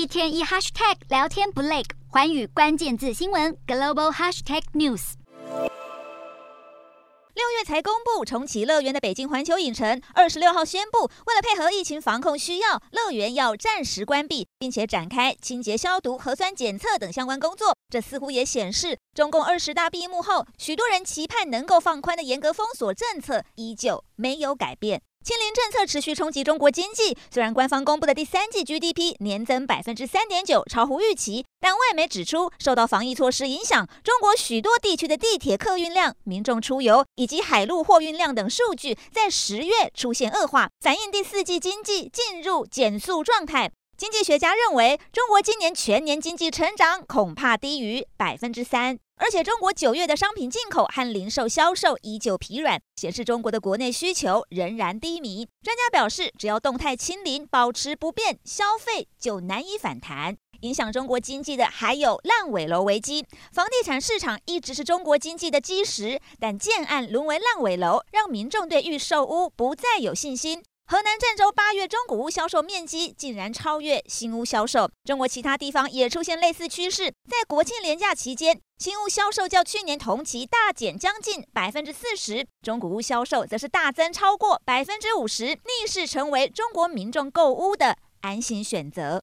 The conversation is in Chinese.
一天一 hashtag 聊天不累，寰宇关键字新闻 global hashtag news。六月才公布重启乐园的北京环球影城，二十六号宣布，为了配合疫情防控需要，乐园要暂时关闭，并且展开清洁消毒、核酸检测等相关工作。这似乎也显示，中共二十大闭幕后，许多人期盼能够放宽的严格封锁政策依旧没有改变。清零政策持续冲击中国经济，虽然官方公布的第三季 GDP 年增百分之三点九，超乎预期，但外媒指出，受到防疫措施影响，中国许多地区的地铁客运量、民众出游以及海陆货运量等数据在十月出现恶化，反映第四季经济进入减速状态。经济学家认为，中国今年全年经济成长恐怕低于百分之三。而且，中国九月的商品进口和零售销售依旧疲软，显示中国的国内需求仍然低迷。专家表示，只要动态清零保持不变，消费就难以反弹。影响中国经济的还有烂尾楼危机。房地产市场一直是中国经济的基石，但建案沦为烂尾楼，让民众对预售屋不再有信心。河南郑州八月中古屋销售面积竟然超越新屋销售，中国其他地方也出现类似趋势。在国庆连假期间，新屋销售较去年同期大减将近百分之四十，中古屋销售则是大增超过百分之五十，逆势成为中国民众购屋的安心选择。